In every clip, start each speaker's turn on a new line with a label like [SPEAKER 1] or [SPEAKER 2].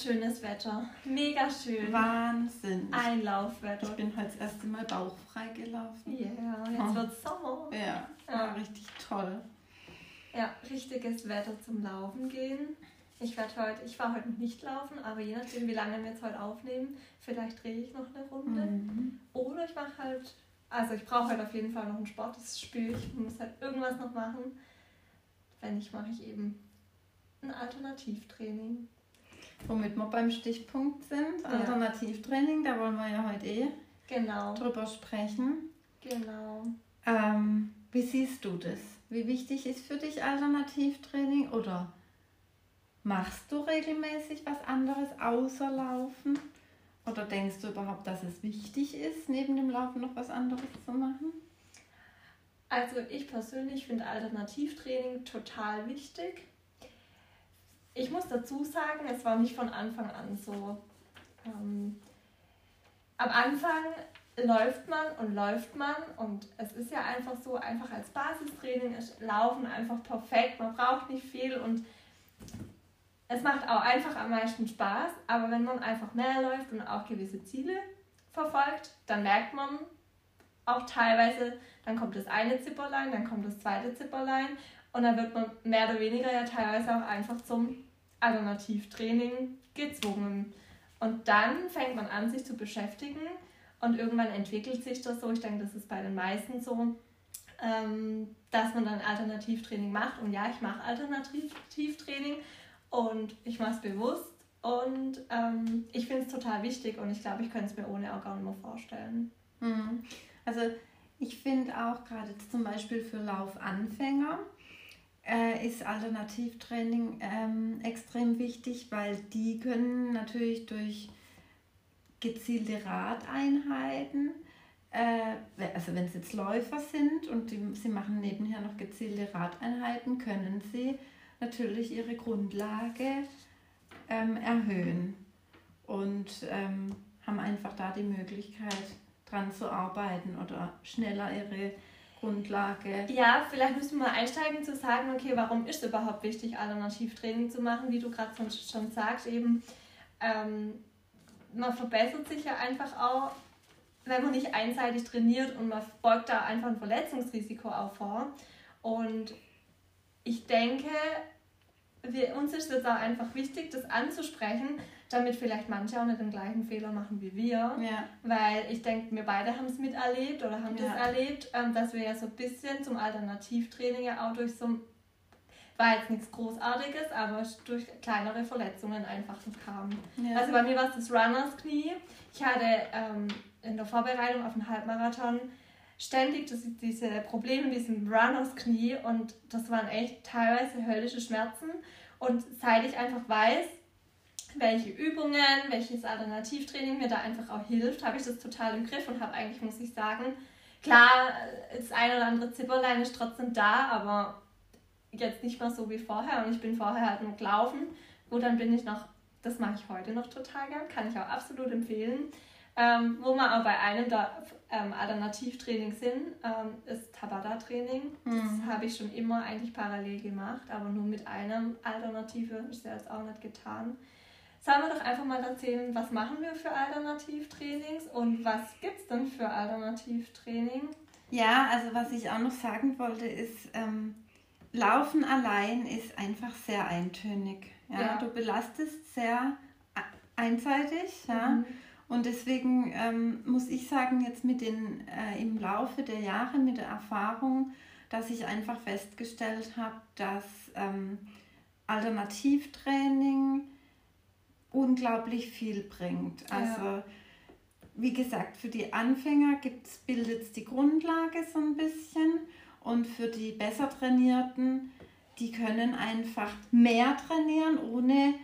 [SPEAKER 1] schönes Wetter. Mega schön.
[SPEAKER 2] Wahnsinn.
[SPEAKER 1] Ein Laufwetter.
[SPEAKER 2] Ich bin heute das erste Mal bauchfrei gelaufen.
[SPEAKER 1] Ja, yeah, jetzt oh. wird Sommer.
[SPEAKER 2] Ja, ja, richtig toll.
[SPEAKER 1] Ja, richtiges Wetter zum Laufen gehen. Ich werde heute, ich war heute nicht laufen, aber je nachdem, wie lange wir jetzt heute aufnehmen, vielleicht drehe ich noch eine Runde. Mhm. Oder ich mache halt, also ich brauche halt auf jeden Fall noch einen Sport, das spüre ich, ich muss halt irgendwas noch machen. Wenn nicht, mache ich eben ein Alternativtraining.
[SPEAKER 2] Womit wir beim Stichpunkt sind, ja. Alternativtraining, da wollen wir ja heute eh genau. drüber sprechen.
[SPEAKER 1] Genau.
[SPEAKER 2] Ähm, wie siehst du das? Wie wichtig ist für dich Alternativtraining oder machst du regelmäßig was anderes außer Laufen? Oder denkst du überhaupt, dass es wichtig ist, neben dem Laufen noch was anderes zu machen?
[SPEAKER 1] Also ich persönlich finde Alternativtraining total wichtig ich muss dazu sagen, es war nicht von Anfang an so. Ähm, am Anfang läuft man und läuft man und es ist ja einfach so, einfach als Basistraining ist Laufen einfach perfekt, man braucht nicht viel und es macht auch einfach am meisten Spaß, aber wenn man einfach mehr läuft und auch gewisse Ziele verfolgt, dann merkt man auch teilweise, dann kommt das eine Zipperlein, dann kommt das zweite Zipperlein und dann wird man mehr oder weniger ja teilweise auch einfach zum Alternativtraining gezwungen. Und dann fängt man an, sich zu beschäftigen und irgendwann entwickelt sich das so. Ich denke, das ist bei den meisten so, ähm, dass man dann Alternativtraining macht. Und ja, ich mache Alternativtraining und ich mache es bewusst. Und ähm, ich finde es total wichtig und ich glaube, ich könnte es mir ohne auch gar nicht mehr vorstellen.
[SPEAKER 2] Mhm. Also ich finde auch gerade zum Beispiel für Laufanfänger, äh, ist Alternativtraining ähm, extrem wichtig, weil die können natürlich durch gezielte Radeinheiten, äh, also wenn es jetzt Läufer sind und die, sie machen nebenher noch gezielte Radeinheiten, können sie natürlich ihre Grundlage ähm, erhöhen und ähm, haben einfach da die Möglichkeit dran zu arbeiten oder schneller ihre Grundlage.
[SPEAKER 1] Ja, vielleicht müssen wir mal einsteigen zu sagen, okay, warum ist es überhaupt wichtig, Alternativtraining zu machen, wie du gerade schon sagst, eben ähm, man verbessert sich ja einfach auch, wenn man nicht einseitig trainiert und man beugt da einfach ein Verletzungsrisiko auch vor. Und ich denke, wir, uns ist es auch einfach wichtig, das anzusprechen, damit vielleicht manche auch nicht den gleichen Fehler machen wie wir. Ja. Weil ich denke, wir beide haben es miterlebt oder haben ja. das erlebt, ähm, dass wir ja so ein bisschen zum Alternativtraining ja auch durch so war jetzt nichts Großartiges, aber durch kleinere Verletzungen einfach kamen. Ja. Also bei mir war es das Runners Knie. Ich hatte ähm, in der Vorbereitung auf den Halbmarathon ständig das, diese Probleme mit diesem Runners Knie und das waren echt teilweise höllische Schmerzen. Und seit ich einfach weiß, welche Übungen, welches Alternativtraining mir da einfach auch hilft, habe ich das total im Griff und habe eigentlich, muss ich sagen, klar, das ein oder andere Zipperlein ist trotzdem da, aber jetzt nicht mehr so wie vorher und ich bin vorher halt nur gelaufen. Gut, dann bin ich noch, das mache ich heute noch total gern, kann ich auch absolut empfehlen. Ähm, wo wir auch bei einem der ähm, Alternativtraining sind, ähm, ist Tabata-Training. Mhm. Das habe ich schon immer eigentlich parallel gemacht, aber nur mit einer Alternative ist ja jetzt auch nicht getan. Sollen wir doch einfach mal erzählen, was machen wir für Alternativtrainings und was gibt es denn für Alternativtraining?
[SPEAKER 2] Ja, also was ich auch noch sagen wollte, ist, ähm, Laufen allein ist einfach sehr eintönig. Ja? ja. Du belastest sehr einseitig. Ja? Mhm. Und deswegen ähm, muss ich sagen, jetzt mit den, äh, im Laufe der Jahre, mit der Erfahrung, dass ich einfach festgestellt habe, dass ähm, Alternativtraining unglaublich viel bringt. Also ja. wie gesagt, für die Anfänger bildet es die Grundlage so ein bisschen und für die besser trainierten, die können einfach mehr trainieren, ohne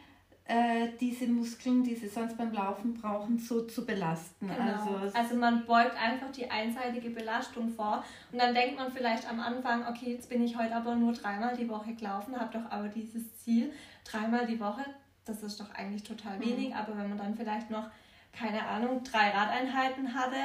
[SPEAKER 2] äh, diese Muskeln, die sie sonst beim Laufen brauchen, so zu belasten.
[SPEAKER 1] Genau. Also, also man beugt einfach die einseitige Belastung vor und dann denkt man vielleicht am Anfang, okay, jetzt bin ich heute aber nur dreimal die Woche gelaufen, habe doch aber dieses Ziel, dreimal die Woche das ist doch eigentlich total wenig, mhm. aber wenn man dann vielleicht noch, keine Ahnung, drei Radeinheiten hatte,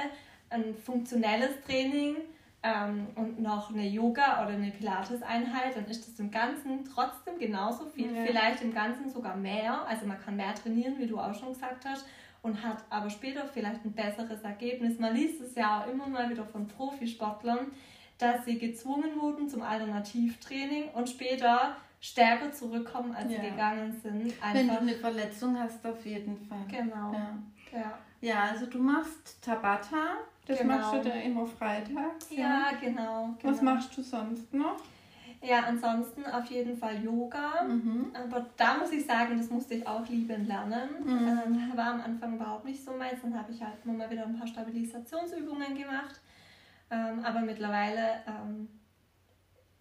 [SPEAKER 1] ein funktionelles Training, ähm, und noch eine Yoga- oder eine Pilates-Einheit, dann ist das im Ganzen trotzdem genauso viel, ja. vielleicht im Ganzen sogar mehr. Also man kann mehr trainieren, wie du auch schon gesagt hast, und hat aber später vielleicht ein besseres Ergebnis. Man liest es ja auch immer mal wieder von Profisportlern, dass sie gezwungen wurden zum Alternativtraining und später stärker zurückkommen, als ja. sie gegangen sind.
[SPEAKER 2] Einfach Wenn du eine Verletzung hast, auf jeden Fall. Genau. Ja, ja. ja also du machst Tabata, das genau. machst du da immer freitags.
[SPEAKER 1] Ja, ja genau,
[SPEAKER 2] genau, Was machst du sonst noch?
[SPEAKER 1] Ja, ansonsten auf jeden Fall Yoga. Mhm. Aber da muss ich sagen, das musste ich auch lieben lernen. Mhm. Ähm, war am Anfang überhaupt nicht so meins. Dann habe ich halt immer mal wieder ein paar Stabilisationsübungen gemacht. Ähm, aber mittlerweile ähm,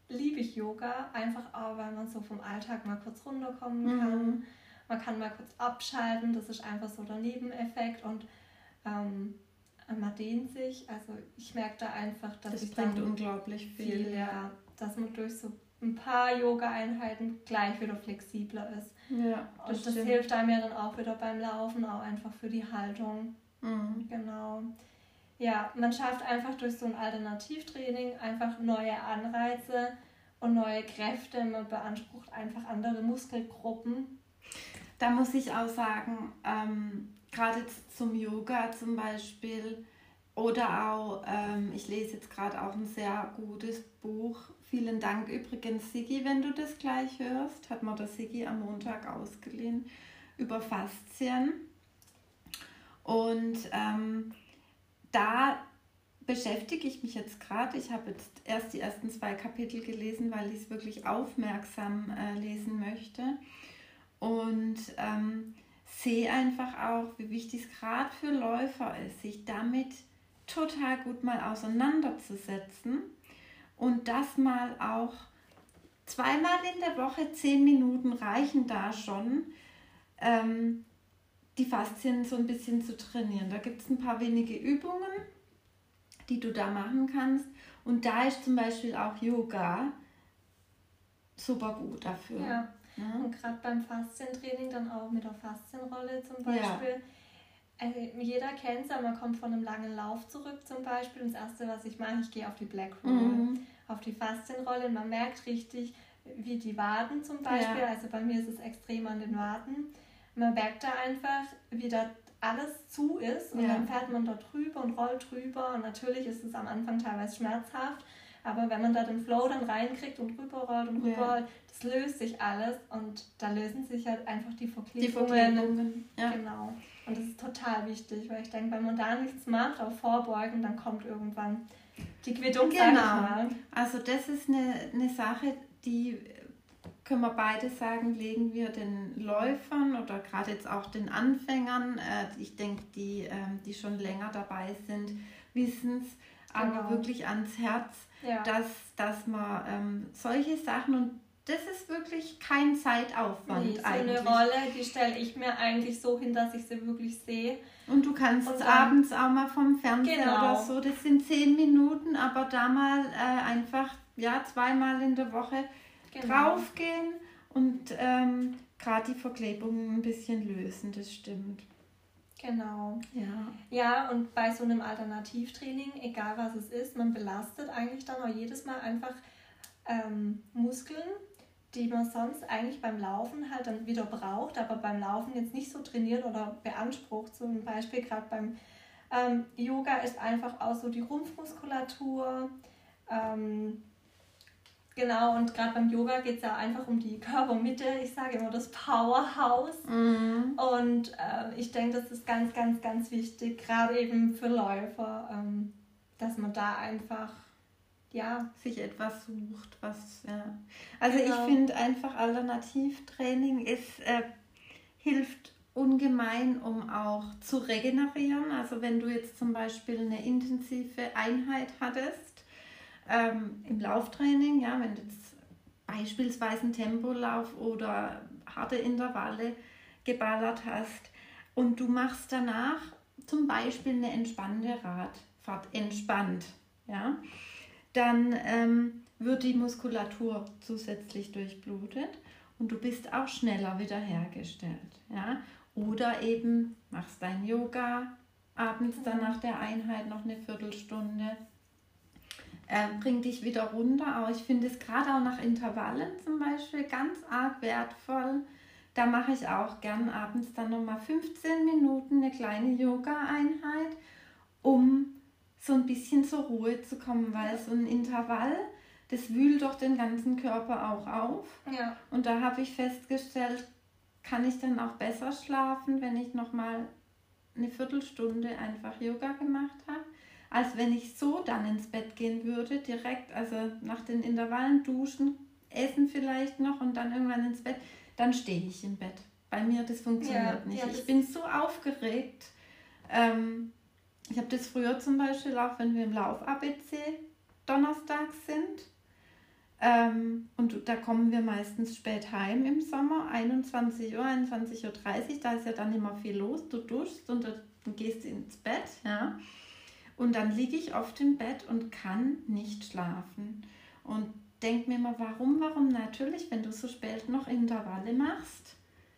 [SPEAKER 1] liebe ich Yoga, einfach auch, weil man so vom Alltag mal kurz runterkommen mhm. kann. Man kann mal kurz abschalten, das ist einfach so der Nebeneffekt und ähm, man dehnt sich. Also ich merke da einfach, dass
[SPEAKER 2] das ich bringt unglaublich viel,
[SPEAKER 1] viel ja, dass man durch so ein paar Yoga-Einheiten gleich wieder flexibler ist. Ja, das und das stimmt. hilft einem ja dann auch wieder beim Laufen, auch einfach für die Haltung. Mhm. Genau. Ja, man schafft einfach durch so ein Alternativtraining einfach neue Anreize und neue Kräfte. Man beansprucht einfach andere Muskelgruppen.
[SPEAKER 2] Da muss ich auch sagen, ähm, gerade zum Yoga zum Beispiel oder auch, ähm, ich lese jetzt gerade auch ein sehr gutes Buch. Vielen Dank übrigens, Sigi, wenn du das gleich hörst. Hat mir der Sigi am Montag ausgeliehen über Faszien. Und ähm, da beschäftige ich mich jetzt gerade. Ich habe jetzt erst die ersten zwei Kapitel gelesen, weil ich es wirklich aufmerksam äh, lesen möchte. Und ähm, sehe einfach auch, wie wichtig es gerade für Läufer ist, sich damit total gut mal auseinanderzusetzen und das mal auch zweimal in der Woche, zehn Minuten reichen da schon, ähm, die Faszien so ein bisschen zu trainieren. Da gibt es ein paar wenige Übungen, die du da machen kannst. Und da ist zum Beispiel auch Yoga super gut dafür.
[SPEAKER 1] Ja. Ja. Und gerade beim Faszientraining dann auch mit der Faszienrolle zum Beispiel. Ja. Also jeder kennt es, man kommt von einem langen Lauf zurück zum Beispiel. Und das erste, was ich mache, ich gehe auf die Black Roll, mhm. auf die Faszienrolle. Und man merkt richtig, wie die Waden zum Beispiel, ja. also bei mir ist es extrem an den Waden, man merkt da einfach, wie da alles zu ist und ja. dann fährt man da drüber und rollt drüber und natürlich ist es am Anfang teilweise schmerzhaft, aber wenn man da den Flow dann reinkriegt und rüberrollt und rüberrollt, ja. das löst sich alles und da lösen sich halt einfach die Verklebungen. Die Verklebungen, ja. Genau. Und das ist total wichtig, weil ich denke, wenn man da nichts macht, auch vorbeugen, dann kommt irgendwann die Quittung.
[SPEAKER 2] Genau. Also das ist eine, eine Sache, die können wir beide sagen, legen wir den Läufern oder gerade jetzt auch den Anfängern, äh, ich denke, die, äh, die schon länger dabei sind, wissen es, genau. aber wirklich ans Herz, ja. dass, dass man ähm, solche Sachen und das ist wirklich kein Zeitaufwand nee, so
[SPEAKER 1] eigentlich. eine Rolle, die stelle ich mir eigentlich so hin, dass ich sie wirklich sehe.
[SPEAKER 2] Und du kannst und dann, abends auch mal vom Fernseher genau. oder so, das sind zehn Minuten, aber da mal äh, einfach ja zweimal in der Woche genau. draufgehen und ähm, gerade die Verklebungen ein bisschen lösen, das stimmt.
[SPEAKER 1] Genau. Ja. Ja, und bei so einem Alternativtraining, egal was es ist, man belastet eigentlich dann auch jedes Mal einfach ähm, Muskeln, die man sonst eigentlich beim Laufen halt dann wieder braucht, aber beim Laufen jetzt nicht so trainiert oder beansprucht. Zum Beispiel gerade beim ähm, Yoga ist einfach auch so die Rumpfmuskulatur, ähm, Genau, und gerade beim Yoga geht es ja einfach um die Körpermitte. Ich sage immer das Powerhouse. Mhm. Und äh, ich denke, das ist ganz, ganz, ganz wichtig, gerade eben für Läufer, ähm, dass man da einfach ja.
[SPEAKER 2] sich etwas sucht, was ja. Also genau. ich finde einfach Alternativtraining ist, äh, hilft ungemein, um auch zu regenerieren. Also wenn du jetzt zum Beispiel eine intensive Einheit hattest, ähm, im Lauftraining, ja, wenn du jetzt beispielsweise einen Tempolauf oder harte Intervalle geballert hast und du machst danach zum Beispiel eine entspannte Radfahrt, entspannt, ja, dann ähm, wird die Muskulatur zusätzlich durchblutet und du bist auch schneller wiederhergestellt. Ja? Oder eben machst dein Yoga abends dann nach der Einheit noch eine Viertelstunde äh, bringt dich wieder runter. Aber ich finde es gerade auch nach Intervallen zum Beispiel ganz arg wertvoll. Da mache ich auch gern abends dann nochmal 15 Minuten eine kleine Yoga-Einheit, um so ein bisschen zur Ruhe zu kommen, weil so ein Intervall, das wühlt doch den ganzen Körper auch auf.
[SPEAKER 1] Ja.
[SPEAKER 2] Und da habe ich festgestellt, kann ich dann auch besser schlafen, wenn ich nochmal eine Viertelstunde einfach Yoga gemacht habe, als wenn ich so dann ins Bett gehen würde, direkt, also nach den Intervallen duschen, essen vielleicht noch und dann irgendwann ins Bett, dann stehe ich im Bett. Bei mir, das funktioniert ja, nicht. Ja, ich bin so aufgeregt. Ähm, ich habe das früher zum Beispiel auch, wenn wir im Lauf-ABC donnerstags sind. Ähm, und da kommen wir meistens spät heim im Sommer, 21 Uhr, 21.30 Uhr. Da ist ja dann immer viel los. Du duschst und dann gehst ins Bett. Ja? Und dann liege ich oft im Bett und kann nicht schlafen. Und denke mir immer, warum, warum? Natürlich, wenn du so spät noch Intervalle machst,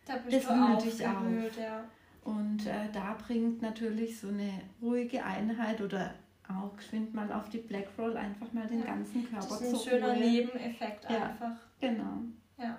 [SPEAKER 1] da bist das wühlt dich auf. Ja.
[SPEAKER 2] Und äh, da bringt natürlich so eine ruhige Einheit oder auch geschwind mal auf die Black Roll einfach mal den ja. ganzen Körper zu
[SPEAKER 1] Das ist ein schöner Ruhe. Nebeneffekt
[SPEAKER 2] ja,
[SPEAKER 1] einfach.
[SPEAKER 2] Genau.
[SPEAKER 1] Ja.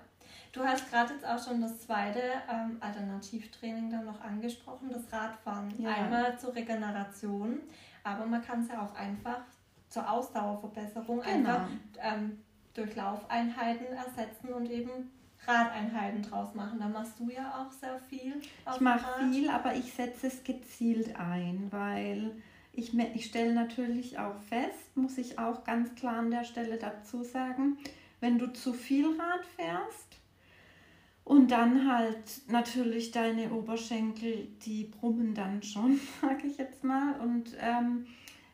[SPEAKER 1] Du hast gerade jetzt auch schon das zweite ähm, Alternativtraining dann noch angesprochen, das Radfahren. Ja. Einmal zur Regeneration, aber man kann es ja auch einfach zur Ausdauerverbesserung genau. einfach ähm, durch Laufeinheiten ersetzen und eben Radeinheiten draus machen. Da machst du ja auch sehr viel.
[SPEAKER 2] ich mache viel, aber ich setze es gezielt ein, weil ich, ich stelle natürlich auch fest, muss ich auch ganz klar an der Stelle dazu sagen, wenn du zu viel Rad fährst und dann halt natürlich deine Oberschenkel, die brummen dann schon, sage ich jetzt mal, und ähm,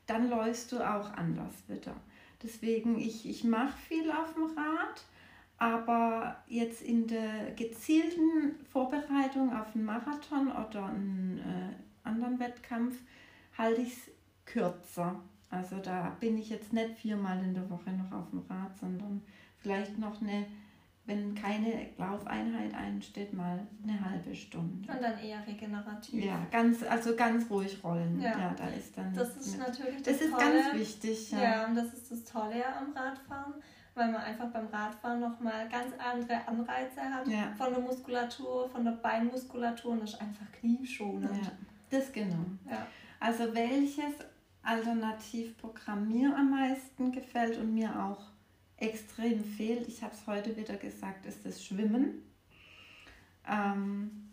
[SPEAKER 2] dann läufst du auch anders wieder. Deswegen, ich, ich mache viel auf dem Rad aber jetzt in der gezielten Vorbereitung auf einen Marathon oder einen äh, anderen Wettkampf halte ich es kürzer. Also da bin ich jetzt nicht viermal in der Woche noch auf dem Rad, sondern vielleicht noch eine, wenn keine Laufeinheit einsteht, mal eine halbe Stunde.
[SPEAKER 1] Und dann eher regenerativ.
[SPEAKER 2] Ja, ganz, also ganz ruhig rollen.
[SPEAKER 1] Ja,
[SPEAKER 2] ja da ist dann.
[SPEAKER 1] Das ist
[SPEAKER 2] mit,
[SPEAKER 1] natürlich das,
[SPEAKER 2] das ist
[SPEAKER 1] Tolle.
[SPEAKER 2] ganz wichtig.
[SPEAKER 1] Ja. ja, und das ist das Tolle am Radfahren weil man einfach beim Radfahren nochmal ganz andere Anreize hat ja. von der Muskulatur, von der Beinmuskulatur und das ist einfach knieschonend.
[SPEAKER 2] Ja, das genau.
[SPEAKER 1] Ja.
[SPEAKER 2] Also welches Alternativprogramm mir am meisten gefällt und mir auch extrem fehlt, ich habe es heute wieder gesagt, ist das Schwimmen. Ähm,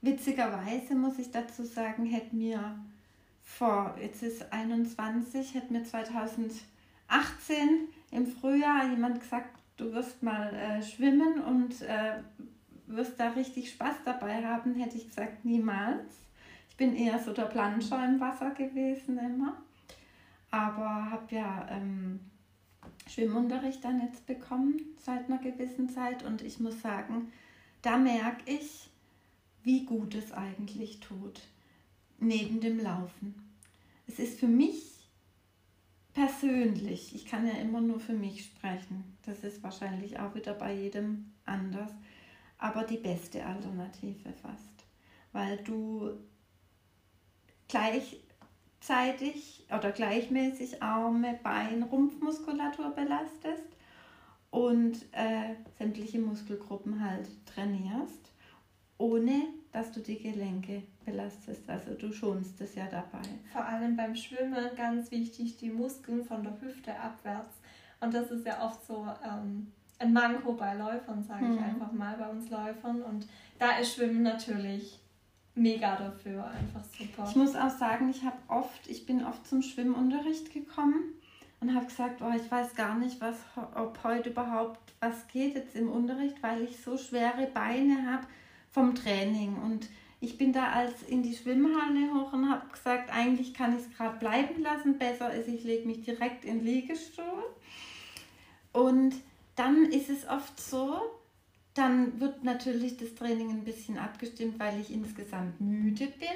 [SPEAKER 2] witzigerweise muss ich dazu sagen, hätte mir vor, jetzt ist 21, hätte mir 2018 im Frühjahr jemand gesagt, du wirst mal äh, schwimmen und äh, wirst da richtig Spaß dabei haben, hätte ich gesagt, niemals. Ich bin eher so der Planscher im Wasser gewesen immer. Aber habe ja ähm, Schwimmunterricht dann jetzt bekommen seit einer gewissen Zeit und ich muss sagen, da merke ich, wie gut es eigentlich tut, neben dem Laufen. Es ist für mich persönlich, ich kann ja immer nur für mich sprechen, das ist wahrscheinlich auch wieder bei jedem anders, aber die beste Alternative fast, weil du gleichzeitig oder gleichmäßig Arme, Bein, Rumpfmuskulatur belastest und äh, sämtliche Muskelgruppen halt trainierst, ohne dass du die Gelenke belastest. Also du schonst es ja dabei.
[SPEAKER 1] Vor allem beim Schwimmen ganz wichtig, die Muskeln von der Hüfte abwärts. Und das ist ja oft so ähm, ein Manko bei Läufern, sage ich mhm. einfach mal, bei uns Läufern. Und da ist Schwimmen natürlich mega dafür, einfach super.
[SPEAKER 2] Ich muss auch sagen, ich habe oft, ich bin oft zum Schwimmunterricht gekommen und habe gesagt, oh, ich weiß gar nicht, was, ob heute überhaupt was geht jetzt im Unterricht, weil ich so schwere Beine habe vom Training. Und ich bin da als in die Schwimmhalle hoch und habe gesagt, eigentlich kann ich es gerade bleiben lassen. Besser ist, ich lege mich direkt in den Liegestuhl. Und dann ist es oft so, dann wird natürlich das Training ein bisschen abgestimmt, weil ich insgesamt müde bin.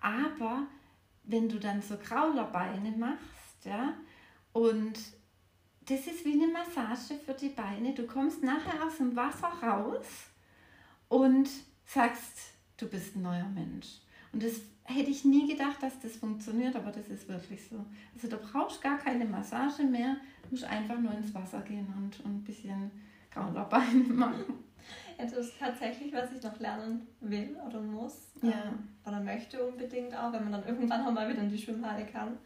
[SPEAKER 2] Aber wenn du dann so Kraulerbeine machst, ja, und das ist wie eine Massage für die Beine. Du kommst nachher aus dem Wasser raus und sagst, du bist ein neuer Mensch. Und das hätte ich nie gedacht, dass das funktioniert, aber das ist wirklich so. Also da brauchst du gar keine Massage mehr, du musst einfach nur ins Wasser gehen und, und ein bisschen Kaulerbeine machen.
[SPEAKER 1] Ja, das ist tatsächlich, was ich noch lernen will oder muss.
[SPEAKER 2] Ja.
[SPEAKER 1] Ähm, oder möchte unbedingt auch, wenn man dann irgendwann auch mal wieder in die Schwimmhalle kann.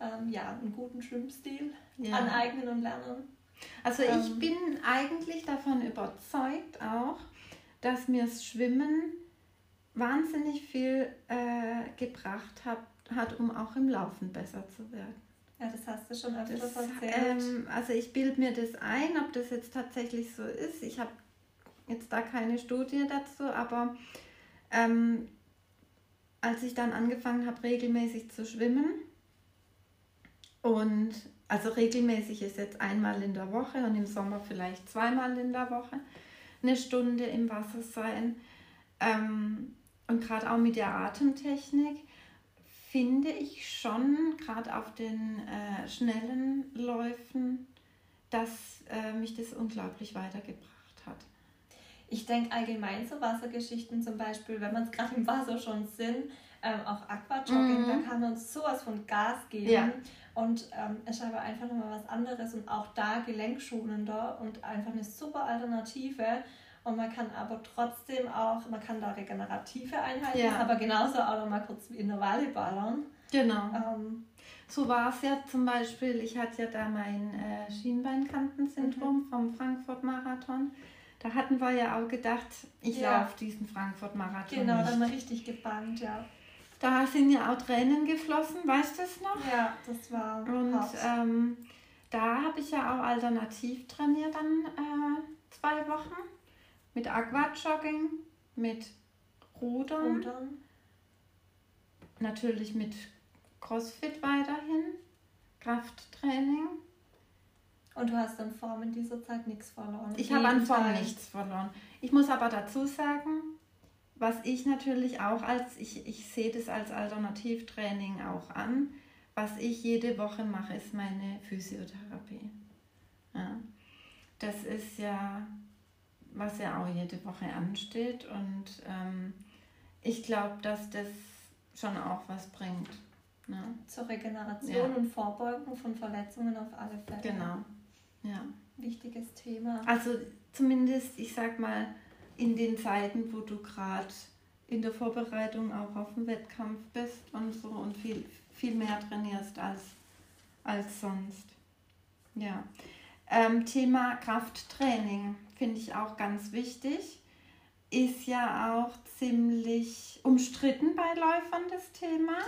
[SPEAKER 1] Ähm, ja, einen guten Schwimmstil
[SPEAKER 2] Ja.
[SPEAKER 1] aneignen und lernen.
[SPEAKER 2] Also ich
[SPEAKER 1] Ähm.
[SPEAKER 2] bin eigentlich davon überzeugt auch, dass mir das Schwimmen wahnsinnig viel äh, gebracht hat, hat, um auch im Laufen besser zu werden.
[SPEAKER 1] Ja, das hast du schon öfter
[SPEAKER 2] Das,
[SPEAKER 1] erzählt.
[SPEAKER 2] ähm, also ich bilde mir das ein, ob das jetzt tatsächlich so ist. Ich habe jetzt da keine Studie dazu, aber ähm, als ich dann angefangen habe, regelmäßig zu schwimmen und also regelmäßig ist jetzt einmal in der Woche und im Sommer vielleicht zweimal in der Woche eine Stunde im Wasser sein ähm, und gerade auch mit der Atemtechnik finde ich schon, gerade auf den äh, schnellen Läufen, dass äh, mich das unglaublich weitergebracht hat.
[SPEAKER 1] Ich denke allgemein so Wassergeschichten zum Beispiel, wenn man es gerade im Wasser schon sind, ähm, auch Aquajogging,
[SPEAKER 2] Mhm.
[SPEAKER 1] da kann man uns sowas von Gas geben.
[SPEAKER 2] Ja.
[SPEAKER 1] Und ähm, ist aber einfach nochmal was anderes und auch da gelenkschonender und einfach eine super Alternative. Und man kann aber trotzdem auch, man kann da regenerative Einheiten,
[SPEAKER 2] Ja.
[SPEAKER 1] aber genauso auch noch mal kurz Intervalle ballern.
[SPEAKER 2] Genau.
[SPEAKER 1] Ähm,
[SPEAKER 2] So war es ja zum Beispiel, ich hatte ja da mein äh, Schienbeinkantensyndrom vom Frankfurt-Marathon. Da hatten wir ja auch gedacht, ich
[SPEAKER 1] Ja.
[SPEAKER 2] laufe diesen Frankfurt-Marathon
[SPEAKER 1] genau,
[SPEAKER 2] nicht.
[SPEAKER 1] dann richtig gebannt, ja.
[SPEAKER 2] Da sind ja auch Tränen geflossen, weißt du es noch?
[SPEAKER 1] Ja, das war
[SPEAKER 2] Und ähm, da habe ich ja auch alternativ trainiert dann äh, zwei Wochen. Mit Aquajogging, mit Rudern,
[SPEAKER 1] Rudern.
[SPEAKER 2] natürlich mit Crossfit weiterhin, Krafttraining.
[SPEAKER 1] Und du hast an Form in dieser Zeit nichts verloren.
[SPEAKER 2] Ich habe an Form
[SPEAKER 1] Tag.
[SPEAKER 2] nichts verloren. Ich muss aber dazu sagen, was ich natürlich auch als, ich, ich sehe das als Alternativtraining auch an, was ich jede Woche mache, ist meine Physiotherapie. Ja. Das ist ja, was ja auch jede Woche ansteht und ähm, ich glaube, dass das schon auch was bringt. Ne?
[SPEAKER 1] Zur Regeneration
[SPEAKER 2] Ja.
[SPEAKER 1] und Vorbeugung von Verletzungen auf alle Fälle.
[SPEAKER 2] Genau. Ja.
[SPEAKER 1] Wichtiges Thema.
[SPEAKER 2] Also zumindest, ich sag mal, in den Zeiten, wo du gerade in der Vorbereitung auch auf den Wettkampf bist und so und viel, viel mehr trainierst als, als sonst. Ja. Ähm, Thema Krafttraining finde ich auch ganz wichtig. Ist ja auch ziemlich umstritten bei Läufern das Thema.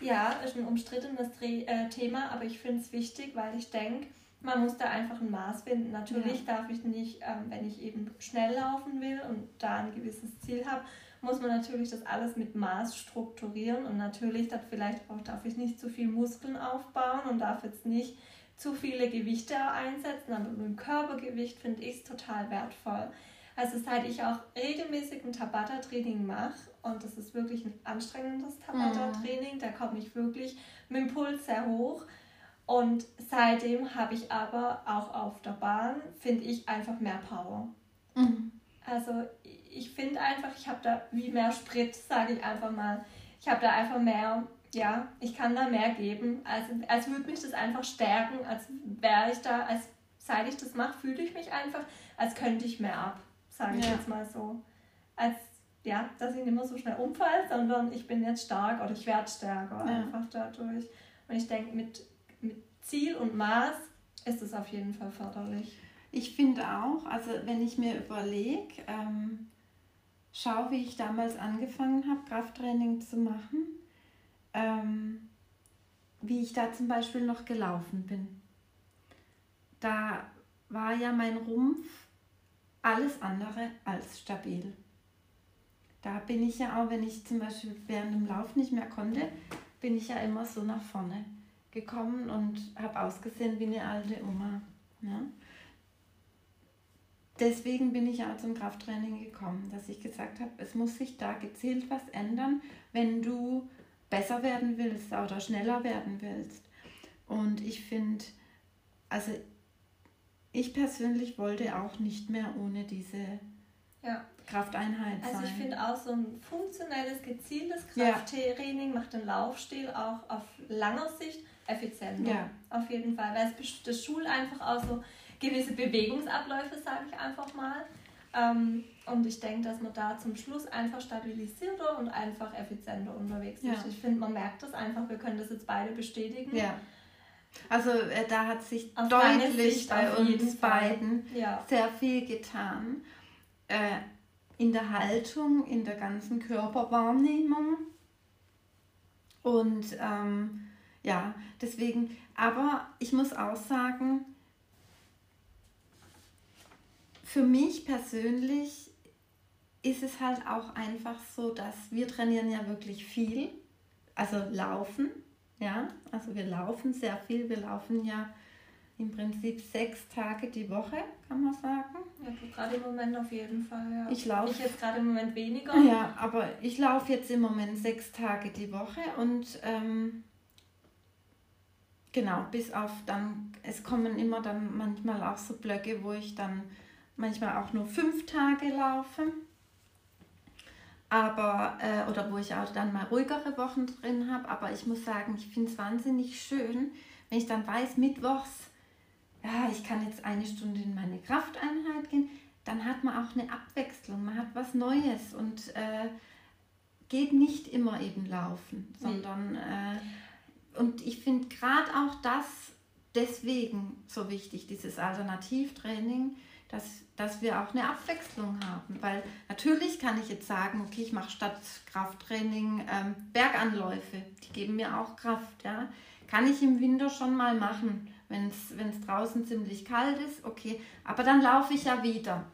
[SPEAKER 1] Ja, ist ein umstrittenes äh, Thema, aber ich finde es wichtig, weil ich denke, man muss da einfach ein Maß finden. Natürlich darf ich nicht, ähm, wenn ich eben schnell laufen will und da ein gewisses Ziel habe, muss man natürlich das alles mit Maß strukturieren und natürlich darf vielleicht auch darf ich nicht zu viel Muskeln aufbauen und darf jetzt nicht zu viele Gewichte einsetzen, aber mit dem Körpergewicht finde ich es total wertvoll. Also seit ich auch regelmäßig ein Tabata-Training mache und das ist wirklich ein anstrengendes Tabata-Training, da komme ich wirklich mit dem Puls sehr hoch und seitdem habe ich aber auch auf der Bahn, finde ich, einfach mehr Power. Also ich finde einfach, ich habe da wie mehr Sprit, sage ich einfach mal. Ich habe da einfach mehr, ja, ich kann da mehr geben. Also als würde mich das einfach stärken, als wäre ich da, als seit ich das mache, fühle ich mich einfach, als könnte ich mehr ab, sage ich
[SPEAKER 2] Ja.
[SPEAKER 1] jetzt mal so. Als ja, dass ich nicht mehr so schnell umfalle, sondern ich bin jetzt stark oder ich werde stärker
[SPEAKER 2] Ja.
[SPEAKER 1] einfach dadurch. Und ich denke, mit, mit Ziel und Maß ist es auf jeden Fall förderlich.
[SPEAKER 2] Ich finde auch, also wenn ich mir überlege, ähm, schau, wie ich damals angefangen habe, Krafttraining zu machen, ähm, wie ich da zum Beispiel noch gelaufen bin. Da war ja mein Rumpf alles andere als stabil. Da bin ich ja auch, wenn ich zum Beispiel während dem Lauf nicht mehr konnte, bin ich ja immer so nach vorne gekommen und habe ausgesehen wie eine alte Oma. Ja? Deswegen bin ich auch zum Krafttraining gekommen, dass ich gesagt habe, es muss sich da gezielt was ändern, wenn du besser werden willst oder schneller werden willst. Und ich finde, also ich persönlich wollte auch nicht mehr ohne diese ja. Krafteinheit
[SPEAKER 1] also sein. Also ich finde auch so ein funktionelles, gezieltes Krafttraining ja. macht den Laufstil auch auf langer Sicht effizienter. Ja. Auf jeden Fall, weil es das schult einfach auch so gewisse Bewegungsabläufe, sage ich einfach mal. Ähm, und ich denke, dass man da zum Schluss einfach stabilisierter und einfach effizienter unterwegs ist. Ja. Ich finde, man merkt das einfach. Wir können das jetzt beide bestätigen. Ja.
[SPEAKER 2] Also äh, da hat sich auf deutlich bei uns beiden ja. sehr viel getan. Äh, in der Haltung, in der ganzen Körperwahrnehmung. Und ähm, ja, deswegen, aber ich muss auch sagen, für mich persönlich ist es halt auch einfach so, dass wir trainieren ja wirklich viel, also laufen, ja, also wir laufen sehr viel, wir laufen ja im Prinzip sechs Tage die Woche, kann man sagen.
[SPEAKER 1] Ja, gerade im Moment auf jeden Fall, ja.
[SPEAKER 2] Ich laufe.
[SPEAKER 1] Ich jetzt gerade im Moment weniger.
[SPEAKER 2] Ja, aber ich laufe jetzt im Moment sechs Tage die Woche und ähm, genau, bis auf dann, es kommen immer dann manchmal auch so Blöcke, wo ich dann manchmal auch nur fünf Tage laufe. Aber, äh, oder wo ich auch dann mal ruhigere Wochen drin habe. Aber ich muss sagen, ich finde es wahnsinnig schön, wenn ich dann weiß, mittwochs, ja, ich kann jetzt eine Stunde in meine Krafteinheit gehen, dann hat man auch eine Abwechslung, man hat was Neues und äh, geht nicht immer eben laufen, sondern äh, und ich finde gerade auch das deswegen so wichtig, dieses Alternativtraining, dass, dass wir auch eine Abwechslung haben. Weil natürlich kann ich jetzt sagen, okay, ich mache statt Krafttraining ähm, Berganläufe, die geben mir auch Kraft. Ja? Kann ich im Winter schon mal machen, wenn es draußen ziemlich kalt ist, okay, aber dann laufe ich ja wieder.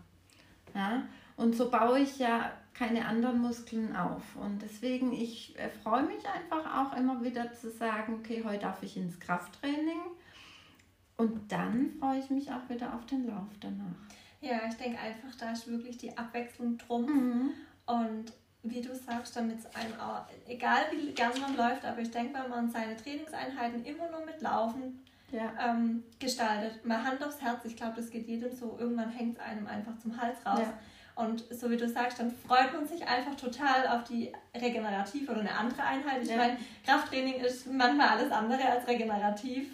[SPEAKER 2] Ja? Und so baue ich ja keine anderen Muskeln auf. Und deswegen, ich äh, freue mich einfach auch immer wieder zu sagen, okay, heute darf ich ins Krafttraining und dann freue ich mich auch wieder auf den Lauf danach.
[SPEAKER 1] Ja, ich denke einfach, da ist wirklich die Abwechslung drum. Mhm. Und wie du sagst, damit es einem auch, egal wie gern man läuft, aber ich denke, wenn man seine Trainingseinheiten immer nur mit Laufen ja. ähm, gestaltet, mal Hand aufs Herz, ich glaube, das geht jedem so, irgendwann hängt es einem einfach zum Hals raus. Ja. Und so wie du sagst, dann freut man sich einfach total auf die regenerative oder eine andere Einheit. Ich ja. meine, Krafttraining ist manchmal alles andere als regenerativ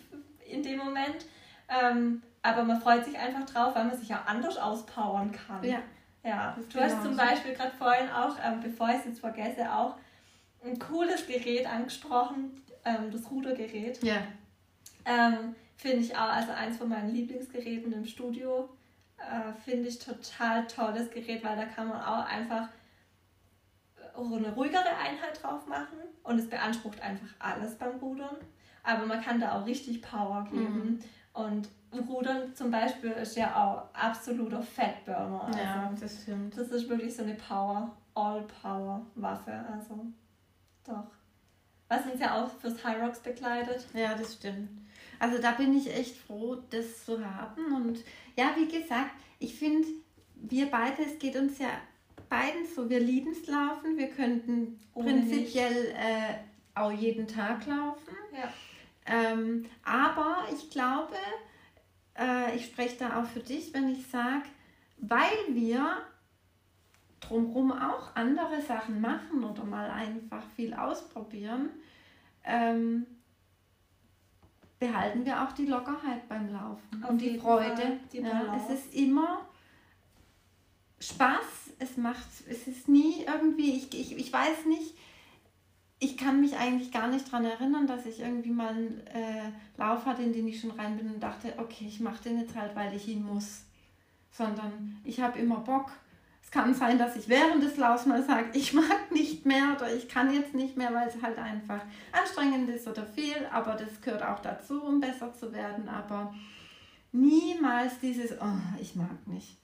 [SPEAKER 1] in dem Moment. Ähm, aber man freut sich einfach drauf, weil man sich auch anders auspowern kann. Ja. Ja, du hast zum Beispiel gerade vorhin auch, ähm, bevor ich es jetzt vergesse, auch ein cooles Gerät angesprochen, ähm, das Rudergerät. Ja. Ähm, Finde ich auch, also eins von meinen Lieblingsgeräten im Studio. Äh, Finde ich total tolles Gerät, weil da kann man auch einfach eine ruhigere Einheit drauf machen und es beansprucht einfach alles beim Rudern. Aber man kann da auch richtig Power geben. Mhm. Und Rudern zum Beispiel ist ja auch absoluter Fatburner. Also ja, das stimmt. Das ist wirklich so eine Power, All-Power-Waffe. Also doch. Was uns ja auch fürs High Rocks begleitet.
[SPEAKER 2] Ja, das stimmt. Also da bin ich echt froh, das zu haben. Und ja, wie gesagt, ich finde, wir beide, es geht uns ja beiden so, wir lieben es laufen. Wir könnten Ohne prinzipiell äh, auch jeden Tag laufen. Ja. Ähm, aber ich glaube, äh, ich spreche da auch für dich, wenn ich sage, weil wir drumherum auch andere Sachen machen oder mal einfach viel ausprobieren, ähm, behalten wir auch die Lockerheit beim Laufen Auf und die Freude. Die ja, es ist immer Spaß, es macht, es ist nie irgendwie, ich, ich, ich weiß nicht, ich kann mich eigentlich gar nicht daran erinnern, dass ich irgendwie mal einen äh, Lauf hatte, in den ich schon rein bin und dachte, okay, ich mache den jetzt halt, weil ich ihn muss. Sondern ich habe immer Bock. Es kann sein, dass ich während des Laufs mal sage, ich mag nicht mehr oder ich kann jetzt nicht mehr, weil es halt einfach anstrengend ist oder viel. Aber das gehört auch dazu, um besser zu werden. Aber niemals dieses, oh, ich mag nicht.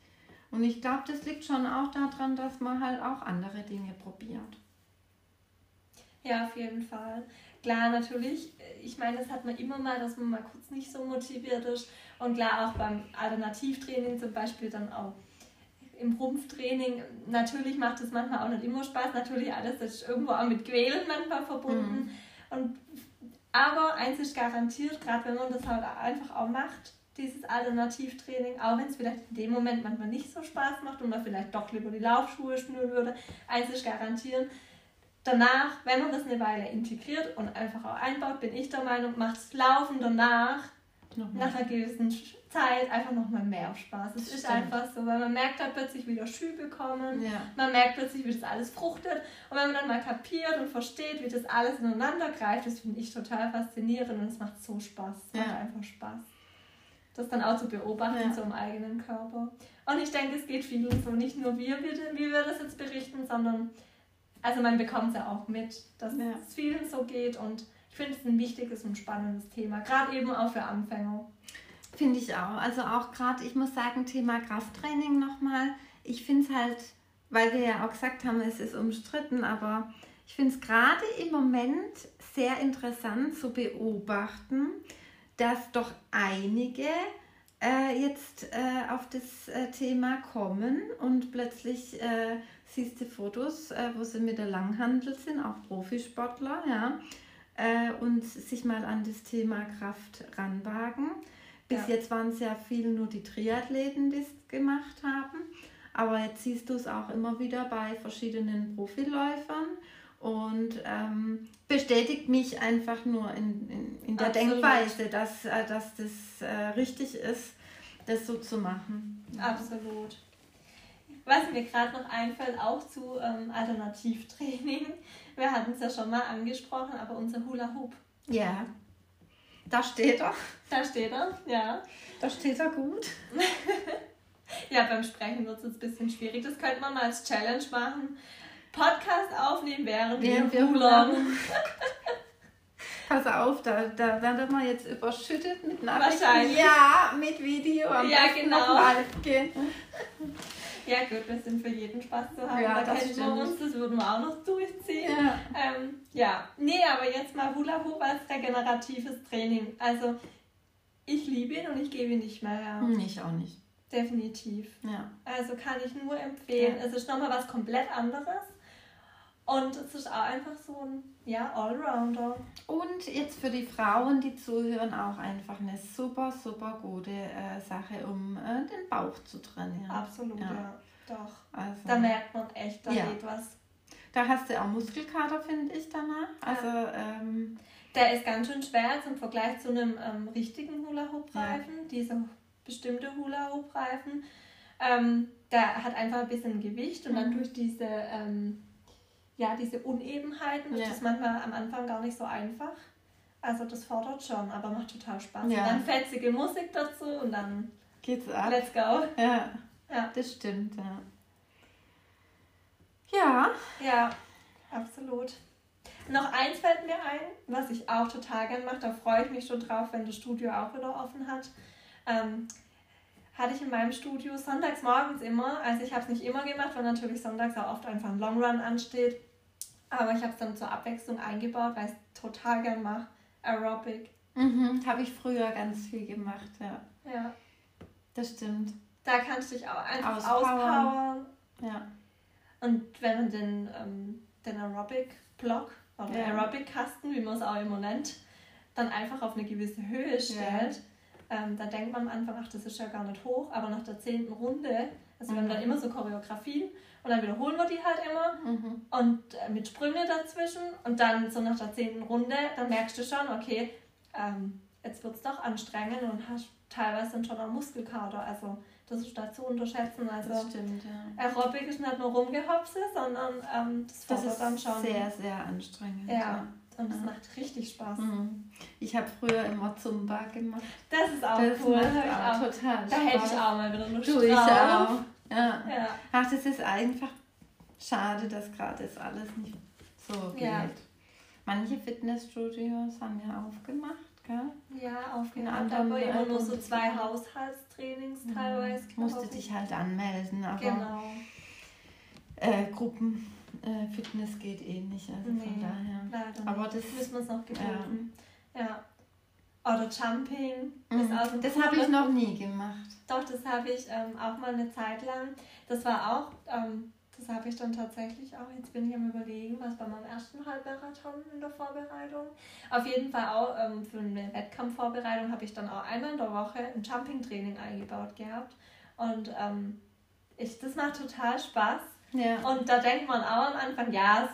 [SPEAKER 2] Und ich glaube, das liegt schon auch daran, dass man halt auch andere Dinge probiert.
[SPEAKER 1] Ja, auf jeden Fall. Klar, natürlich, ich meine, das hat man immer mal, dass man mal kurz nicht so motiviert ist. Und klar, auch beim Alternativtraining zum Beispiel dann auch im Rumpftraining, natürlich macht es manchmal auch nicht immer Spaß. Natürlich alles ist irgendwo auch mit Quälen manchmal verbunden. Mhm. Und, aber eins ist garantiert, gerade wenn man das halt einfach auch macht, dieses Alternativtraining, auch wenn es vielleicht in dem Moment manchmal nicht so Spaß macht und man vielleicht doch lieber die Laufschuhe schnüren würde. Eins ist garantieren, danach, wenn man das eine Weile integriert und einfach auch einbaut, bin ich der Meinung, macht das Laufen danach nach einer gewissen Zeit einfach nochmal mehr Spaß. Es ist einfach so, weil man merkt dann plötzlich wieder Schübe kommen, ja. man merkt plötzlich, wie das alles fruchtet und wenn man dann mal kapiert und versteht, wie das alles ineinander greift, das finde ich total faszinierend und es macht so Spaß. Es ja. macht einfach Spaß. Das dann auch zu beobachten, ja. so im eigenen Körper. Und ich denke, es geht vielen so, nicht nur wir, wie wir das jetzt berichten, sondern also man bekommt es ja auch mit, dass es vielen so geht und ich finde es ein wichtiges und spannendes Thema, gerade eben auch für Anfänger.
[SPEAKER 2] Finde ich auch. Also auch gerade, ich muss sagen, Thema Krafttraining nochmal. Ich finde es halt, weil wir ja auch gesagt haben, es ist umstritten, aber ich finde es gerade im Moment sehr interessant zu beobachten, dass doch einige äh, jetzt äh, auf das äh, Thema kommen und plötzlich äh, siehst du Fotos, äh, wo sie mit der Langhandel sind, auch Profisportler, ja, äh, und sich mal an das Thema Kraft ranwagen. Bis ja. jetzt waren es ja viel nur die Triathleten, die es gemacht haben. Aber jetzt siehst du es auch immer wieder bei verschiedenen Profiläufern und ähm, bestätigt mich einfach nur in, in, in der Absolut. Denkweise, dass, äh, dass das äh, richtig ist, das so zu machen.
[SPEAKER 1] Absolut. Was mir gerade noch einfällt, auch zu ähm, Alternativtraining. Wir hatten es ja schon mal angesprochen, aber unser Hula Hoop.
[SPEAKER 2] Ja. Da steht er.
[SPEAKER 1] Da steht er, ja.
[SPEAKER 2] Da steht er gut.
[SPEAKER 1] ja, beim Sprechen wird es ein bisschen schwierig. Das könnte man mal als Challenge machen. Podcast aufnehmen, während, während wir Hula
[SPEAKER 2] Pass auf, da, da werden wir jetzt überschüttet mit
[SPEAKER 1] Nachrichten. Wahrscheinlich.
[SPEAKER 2] Ja, mit Video.
[SPEAKER 1] Am ja, genau. Ja gut, wir sind für jeden Spaß zu haben. Ja, da kennen wir uns, das würden wir auch noch durchziehen. Ja. Ähm, ja, nee, aber jetzt mal Hula Hoop als regeneratives Training. Also ich liebe ihn und ich gebe ihn nicht mehr her.
[SPEAKER 2] Hm, ich auch nicht.
[SPEAKER 1] Definitiv.
[SPEAKER 2] Ja.
[SPEAKER 1] Also kann ich nur empfehlen. Ja. Es ist nochmal was komplett anderes. Und es ist auch einfach so ein ja, Allrounder.
[SPEAKER 2] Und jetzt für die Frauen, die zuhören, auch einfach eine super, super gute äh, Sache, um äh, den Bauch zu trainieren.
[SPEAKER 1] Absolut, ja. ja. Doch. Also, da merkt man echt, da ja. geht was.
[SPEAKER 2] Da hast du auch Muskelkater, finde ich, danach. Also, ja. ähm,
[SPEAKER 1] der ist ganz schön schwer im Vergleich zu einem ähm, richtigen Hula-Hoop-Reifen. Ja. Diese bestimmte Hula-Hoop-Reifen. Ähm, der hat einfach ein bisschen Gewicht und mhm. dann durch diese ähm, ja, diese Unebenheiten ja. ist das manchmal am Anfang gar nicht so einfach. Also das fordert schon, aber macht total Spaß. Ja. Und dann fetzige Musik dazu und dann
[SPEAKER 2] geht's ab.
[SPEAKER 1] Let's go.
[SPEAKER 2] Ja, ja. das stimmt, ja. Ja.
[SPEAKER 1] Ja, absolut. Noch eins fällt mir ein, was ich auch total gern mache, da freue ich mich schon drauf, wenn das Studio auch wieder offen hat. Ähm, hatte ich in meinem Studio sonntags morgens immer, also ich habe es nicht immer gemacht, weil natürlich sonntags auch oft einfach ein Long Run ansteht. Aber ich habe es dann zur Abwechslung eingebaut, weil ich es total gern mache. Aerobic.
[SPEAKER 2] Mhm, habe ich früher ganz viel gemacht, ja.
[SPEAKER 1] Ja.
[SPEAKER 2] Das stimmt.
[SPEAKER 1] Da kannst du dich auch einfach auspowern. auspowern.
[SPEAKER 2] Ja.
[SPEAKER 1] Und wenn man den, ähm, den Aerobic-Block oder ja. Aerobic-Kasten, wie man es auch immer nennt, dann einfach auf eine gewisse Höhe stellt, ja ähm, da denkt man am Anfang, ach, das ist ja gar nicht hoch, aber nach der zehnten Runde, also mhm. wir haben dann mhm. immer so Choreografien und dann wiederholen wir die halt immer mhm. und äh, mit Sprünge dazwischen und dann so nach der zehnten Runde, dann merkst du schon, okay, ähm, jetzt wird es doch anstrengend und hast teilweise dann schon einen Muskelkater, also das ist da zu unterschätzen. Also
[SPEAKER 2] das stimmt, ja.
[SPEAKER 1] Aerobic ist nicht nur rumgehopse, sondern ähm, das das dann schon.
[SPEAKER 2] sehr, sehr anstrengend.
[SPEAKER 1] Ja. ja. Und es ja. macht richtig Spaß.
[SPEAKER 2] Mhm. Ich habe früher immer Zumba gemacht.
[SPEAKER 1] Das ist auch das cool.
[SPEAKER 2] Macht auch, total
[SPEAKER 1] Da hätte ich auch mal wieder Lust
[SPEAKER 2] du, ich auch. Ja. ja. Ach, das ist einfach schade, dass gerade das alles nicht so geht. Ja. Manche Fitnessstudios haben ja aufgemacht, gell?
[SPEAKER 1] Ja, aufgemacht, aber immer nur so zwei Haushaltstrainings mhm. teilweise.
[SPEAKER 2] Musste dich halt anmelden, aber
[SPEAKER 1] genau.
[SPEAKER 2] äh, Gruppen äh, Fitness geht eh nicht, also
[SPEAKER 1] nee, von daher. Aber das müssen wir uns noch gewöhnen. Ja. ja. Oder Jumping
[SPEAKER 2] mhm. ist auch Das habe ich noch nie gemacht.
[SPEAKER 1] Doch, das habe ich ähm, auch mal eine Zeit lang. Das war auch ähm, Das habe ich dann tatsächlich auch. Jetzt bin ich am Überlegen, was bei meinem ersten Halbmarathon in der Vorbereitung. Auf jeden Fall auch ähm, für eine Wettkampfvorbereitung habe ich dann auch einmal in der Woche ein Jumping-Training eingebaut gehabt. Und ähm, ich, das macht total Spaß. Ja. Und da denkt man auch am Anfang, ja,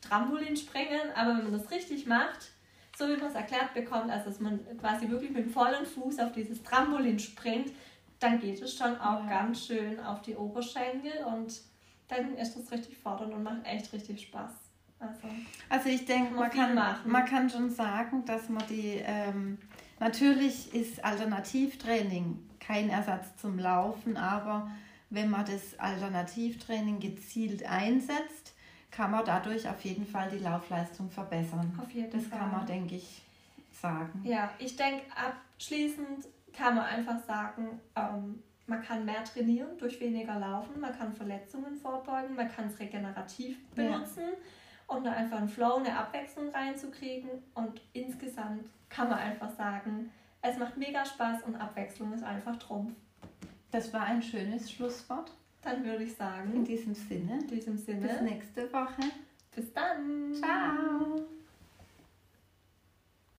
[SPEAKER 1] Trampolin springen, aber wenn man das richtig macht, so wie man es erklärt bekommt, also dass man quasi wirklich mit dem vollen Fuß auf dieses Trampolin springt, dann geht es schon auch ja. ganz schön auf die Oberschenkel und dann ist das richtig fordernd und macht echt richtig Spaß. Also,
[SPEAKER 2] also ich denke, man kann, man kann schon sagen, dass man die, ähm, natürlich ist Alternativtraining kein Ersatz zum Laufen, aber wenn man das Alternativtraining gezielt einsetzt, kann man dadurch auf jeden Fall die Laufleistung verbessern. Auf jeden das Fall. kann man, denke ich, sagen.
[SPEAKER 1] Ja, ich denke, abschließend kann man einfach sagen, ähm, man kann mehr trainieren durch weniger Laufen, man kann Verletzungen vorbeugen, man kann es regenerativ benutzen, ja. um da einfach einen Flow, eine Abwechslung reinzukriegen. Und insgesamt kann man einfach sagen, es macht mega Spaß und Abwechslung ist einfach Trumpf.
[SPEAKER 2] Das war ein schönes Schlusswort.
[SPEAKER 1] Dann würde ich sagen.
[SPEAKER 2] In diesem Sinne.
[SPEAKER 1] In diesem Sinne.
[SPEAKER 2] Bis nächste Woche.
[SPEAKER 1] Bis dann.
[SPEAKER 2] Ciao.